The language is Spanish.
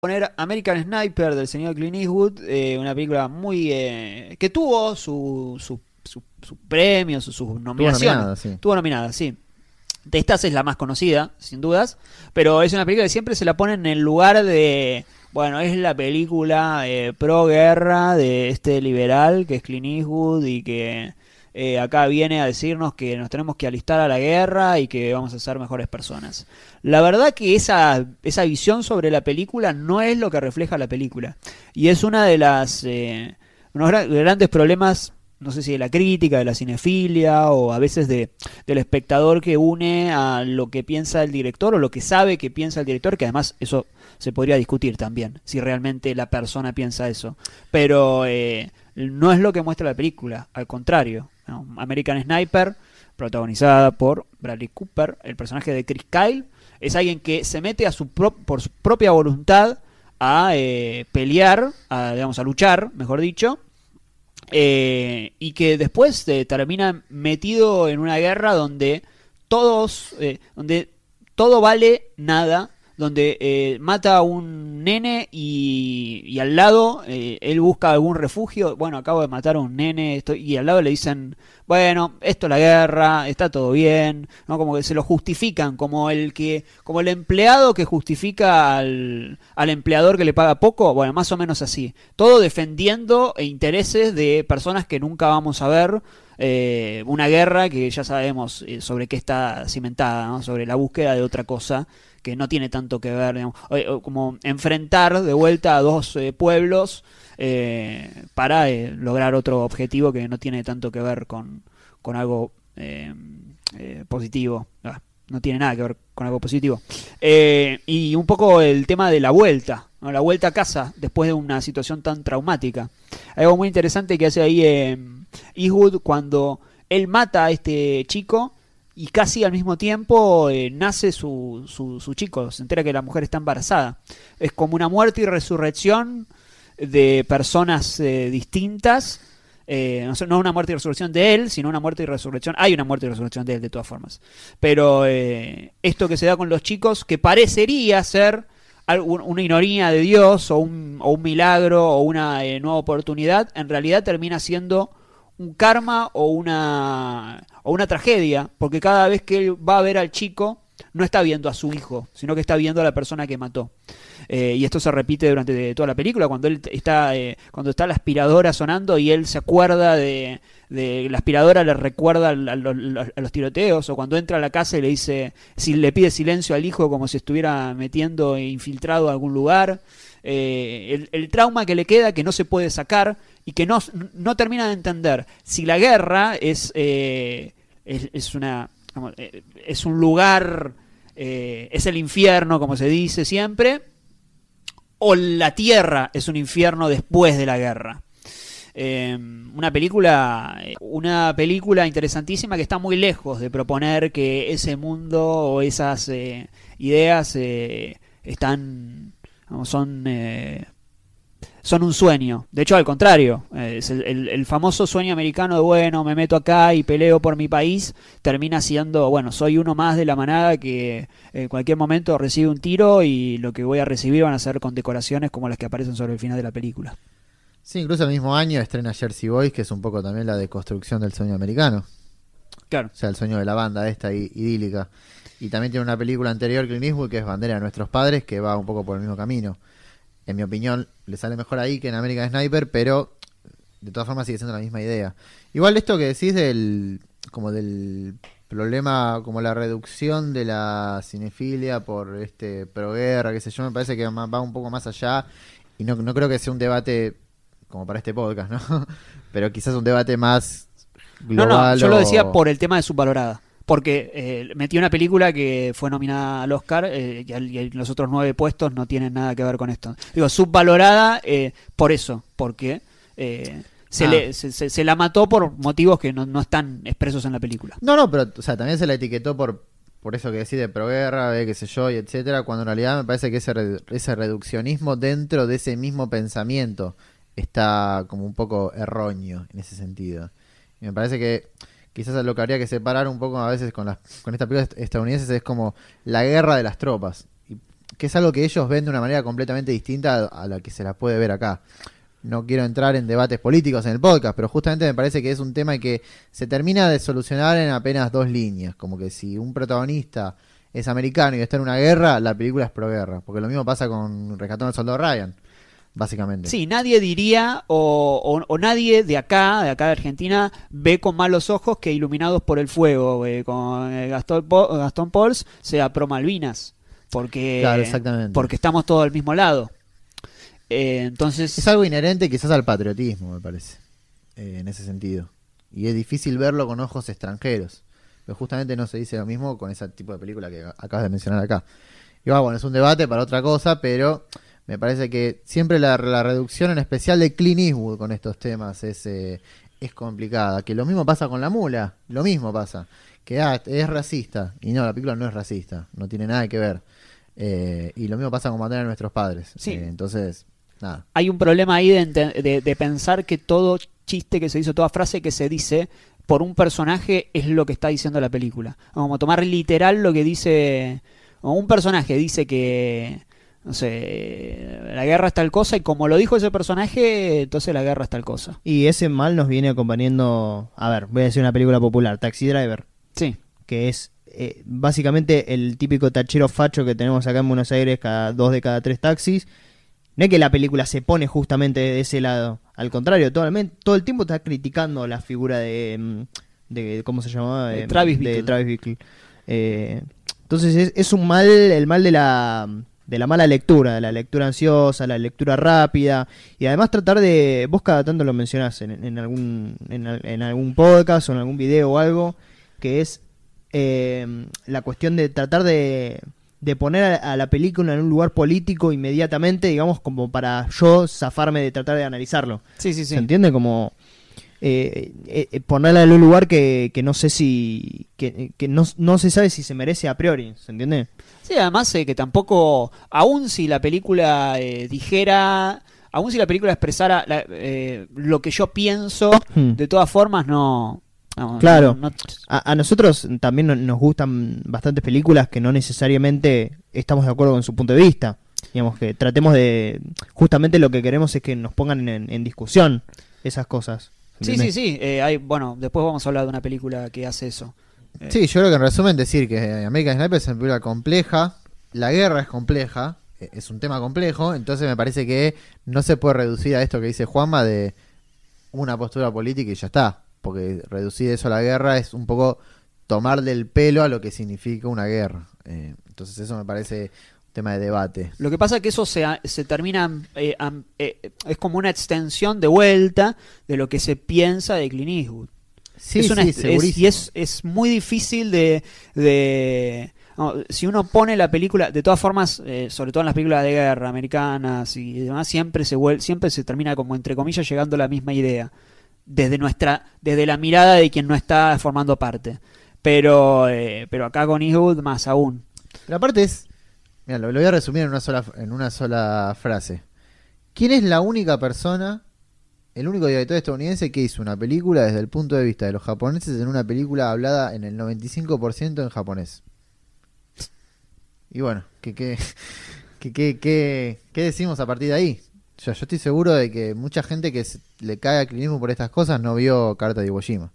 poner American Sniper del señor Clint Eastwood, eh, una película muy eh, que tuvo su, su, su, su premio, sus su nominaciones. nominada, sí. Tuvo nominada, sí. De estas es la más conocida, sin dudas, pero es una película que siempre se la pone en el lugar de, bueno, es la película eh, pro guerra de este liberal que es Clint Eastwood y que eh, acá viene a decirnos que nos tenemos que alistar a la guerra y que vamos a ser mejores personas. La verdad que esa, esa visión sobre la película no es lo que refleja la película. Y es una de las eh, unos gra- grandes problemas, no sé si de la crítica, de la cinefilia o a veces de, del espectador que une a lo que piensa el director o lo que sabe que piensa el director, que además eso se podría discutir también, si realmente la persona piensa eso. Pero eh, no es lo que muestra la película, al contrario. American Sniper, protagonizada por Bradley Cooper, el personaje de Chris Kyle, es alguien que se mete a su pro- por su propia voluntad a eh, pelear, a, digamos, a luchar, mejor dicho, eh, y que después eh, termina metido en una guerra donde todos, eh, donde todo vale nada, donde eh, mata a un nene y, y al lado eh, él busca algún refugio. Bueno, acabo de matar a un nene y al lado le dicen, bueno, esto es la guerra, está todo bien, ¿no? Como que se lo justifican, como el que, como el empleado que justifica al, al empleador que le paga poco, bueno, más o menos así. Todo defendiendo intereses de personas que nunca vamos a ver. eh, una guerra que ya sabemos eh, sobre qué está cimentada, ¿no? sobre la búsqueda de otra cosa que no tiene tanto que ver, digamos, como enfrentar de vuelta a dos eh, pueblos eh, para lograr otro objetivo que no tiene tanto que ver con, con algo eh, eh, positivo. Ah, no tiene nada que ver con algo positivo. Eh, y un poco el tema de la vuelta, la vuelta a casa después de una situación tan traumática. Algo muy interesante que hace ahí Eastwood cuando él mata a este chico y casi al mismo tiempo nace su, su, su chico, se entera que la mujer está embarazada. Es como una muerte y resurrección de personas eh, distintas. Eh, no una muerte y resurrección de él, sino una muerte y resurrección. Hay una muerte y resurrección de él, de todas formas. Pero eh, esto que se da con los chicos, que parecería ser una ironía de Dios o un, o un milagro o una eh, nueva oportunidad, en realidad termina siendo un karma o una, o una tragedia, porque cada vez que él va a ver al chico, no está viendo a su hijo, sino que está viendo a la persona que mató. Eh, y esto se repite durante toda la película, cuando él está, eh, cuando está la aspiradora sonando y él se acuerda de, la aspiradora le recuerda a, los- a los tiroteos, o cuando entra a la casa y le dice, si le pide silencio al hijo como si estuviera metiendo e infiltrado a algún lugar. Eh, el, trauma que le queda que no se puede sacar y que no, no termina de entender si la guerra es, eh, es, es una es un lugar es el infierno como se dice siempre o la tierra es un infierno después de la guerra. Eh, una película una película interesantísima que está muy lejos de proponer que ese mundo o esas eh, ideas eh, están son eh, son un sueño. De hecho, al contrario, eh, es el, el- el famoso sueño americano de, bueno, me meto acá y peleo por mi país, termina siendo, bueno, soy uno más de la manada que en cualquier momento recibe un tiro y lo que voy a recibir van a ser condecoraciones como las que aparecen sobre el final de la película. Sí, incluso el mismo año estrena Jersey Boys, que es un poco también la deconstrucción del sueño americano. Claro. O sea, el sueño de la banda esta idílica. Y también tiene una película anterior, Clint Eastwood, que es Bandera de Nuestros Padres, que va un poco por el mismo camino. En mi opinión, le sale mejor ahí que en American Sniper, pero de todas formas sigue siendo la misma idea. Igual esto que decís del como del problema, como la reducción de la cinefilia por este proguerra, qué sé yo, me parece que va un poco más allá y no, no creo que sea un debate como para este podcast, ¿no? Pero quizás un debate más No, global. no, yo lo decía por el tema de subvalorada. Porque eh, metió una película que fue nominada al Oscar eh, y, al- y los otros nueve puestos no tienen nada que ver con esto. Digo, subvalorada eh, por eso, porque eh, se, Ah. le, se, se- se la mató por motivos que no, no están expresos en la película. No, no, pero o sea, también se la etiquetó por por eso que decís de proguerra, de qué sé yo, y etcétera, cuando en realidad me parece que ese, re- ese reduccionismo dentro de ese mismo pensamiento está como un poco erróneo en ese sentido. Y me parece que quizás lo que habría que separar un poco a veces con las con estas películas estadounidenses es como la guerra de las tropas. Y que es algo que ellos ven de una manera completamente distinta a la que se la puede ver acá. No quiero entrar en debates políticos en el podcast, pero justamente me parece que es un tema que se termina de solucionar en apenas dos líneas. Como que si un protagonista es americano y está en una guerra, la película es pro guerra. Porque lo mismo pasa con Rescatando al Soldado Ryan, básicamente. Sí, nadie diría, o, o- o nadie de acá, de acá de Argentina, ve con malos ojos que Iluminados por el Fuego, eh, con eh, Gastón, Gastón Pauls, sea pro Malvinas. Porque, Claro, exactamente. porque estamos todos al mismo lado. Eh, entonces, Es algo inherente quizás al patriotismo, me parece, eh, en ese sentido. Y es difícil verlo con ojos extranjeros. Pero justamente no se dice lo mismo con ese tipo de película que acabas de mencionar acá. Y bueno, es un debate para otra cosa, pero me parece que siempre la, la reducción en especial de Clint Eastwood con estos temas es, eh, es complicada. Que lo mismo pasa con la mula, lo mismo pasa. Que ah, es racista. Y no, la película no es racista, no tiene nada que ver. Eh, y lo mismo pasa con Matar a nuestros padres. Sí. Eh, entonces, nada. hay un problema ahí de, ente- de- de pensar que todo chiste que se hizo, toda frase que se dice por un personaje es lo que está diciendo la película. Como tomar literal lo que dice. O un personaje dice que. No sé, la guerra es tal cosa y como lo dijo ese personaje, entonces la guerra es tal cosa. Y ese mal nos viene acompañando, a ver, voy a decir una película popular, Taxi Driver, Sí, que es eh, básicamente el típico tachero facho que tenemos acá en Buenos Aires, cada dos de cada tres taxis. No es que la película se pone justamente de ese lado, al contrario, todo, el- todo el tiempo está criticando la figura de, mm, de ¿cómo se llamaba? De Travis de Bickle. Travis Bickle. Eh, entonces es, es un mal, el mal de la, de la mala lectura, de la lectura ansiosa, la lectura rápida, y además tratar de, vos cada tanto lo mencionás en, en algún, en, al- en algún podcast o en algún video o algo, que es eh, la cuestión de tratar de, de poner a, a la película en un lugar político inmediatamente, digamos, como para yo zafarme de tratar de analizarlo. sí, sí. sí. ¿Se entiende? Como eh, eh, eh, ponerla en un lugar que, que no sé si. que, que no, no se sabe si se merece a priori. ¿Se entiende? Sí, además eh, que tampoco, aun si la película eh, dijera, aun si la película expresara la- eh, lo que yo pienso, Hmm. de todas formas no... no, Claro. no- A, a nosotros también no- nos gustan bastantes películas que no necesariamente estamos de acuerdo con su punto de vista. Digamos que tratemos de. Justamente lo que queremos es que nos pongan en, en discusión esas cosas. ¿Se sí, sí, sí. eh, hay, bueno, después vamos a hablar de una película que hace eso. Eh, Sí, yo creo que en resumen decir que American Sniper es una película compleja, la guerra es compleja, eh, es un tema complejo, entonces me parece que no se puede reducir a esto que dice Juanma de una postura política y ya está, porque reducir eso a la guerra es un poco tomar del pelo a lo que significa una guerra. Eh, entonces eso me parece tema de debate. Lo que pasa es que eso se, se termina, eh, am- eh, es como una extensión de vuelta de lo que se piensa de Clint Eastwood. Sí, es una- sí, es- y es, es muy difícil de... de- no, si uno pone la película, de todas formas, eh, sobre todo en las películas de guerra americanas y demás, siempre se vuel- siempre se termina como entre comillas llegando a la misma idea. Desde nuestra, desde la mirada de quien no está formando parte. Pero, pero acá con Eastwood más aún. Pero aparte es, mira, lo, voy a resumir en una sola en una sola frase. ¿Quién es la única persona, el único director estadounidense que hizo una película desde el punto de vista de los japoneses en una película hablada en el 95% en japonés? Y bueno, ¿qué, qué, qué, qué, qué- decimos a partir de ahí? Yo, yo estoy seguro de que mucha gente que le cae a Clint Eastwood por estas cosas no vio Carta de Iwo Jima.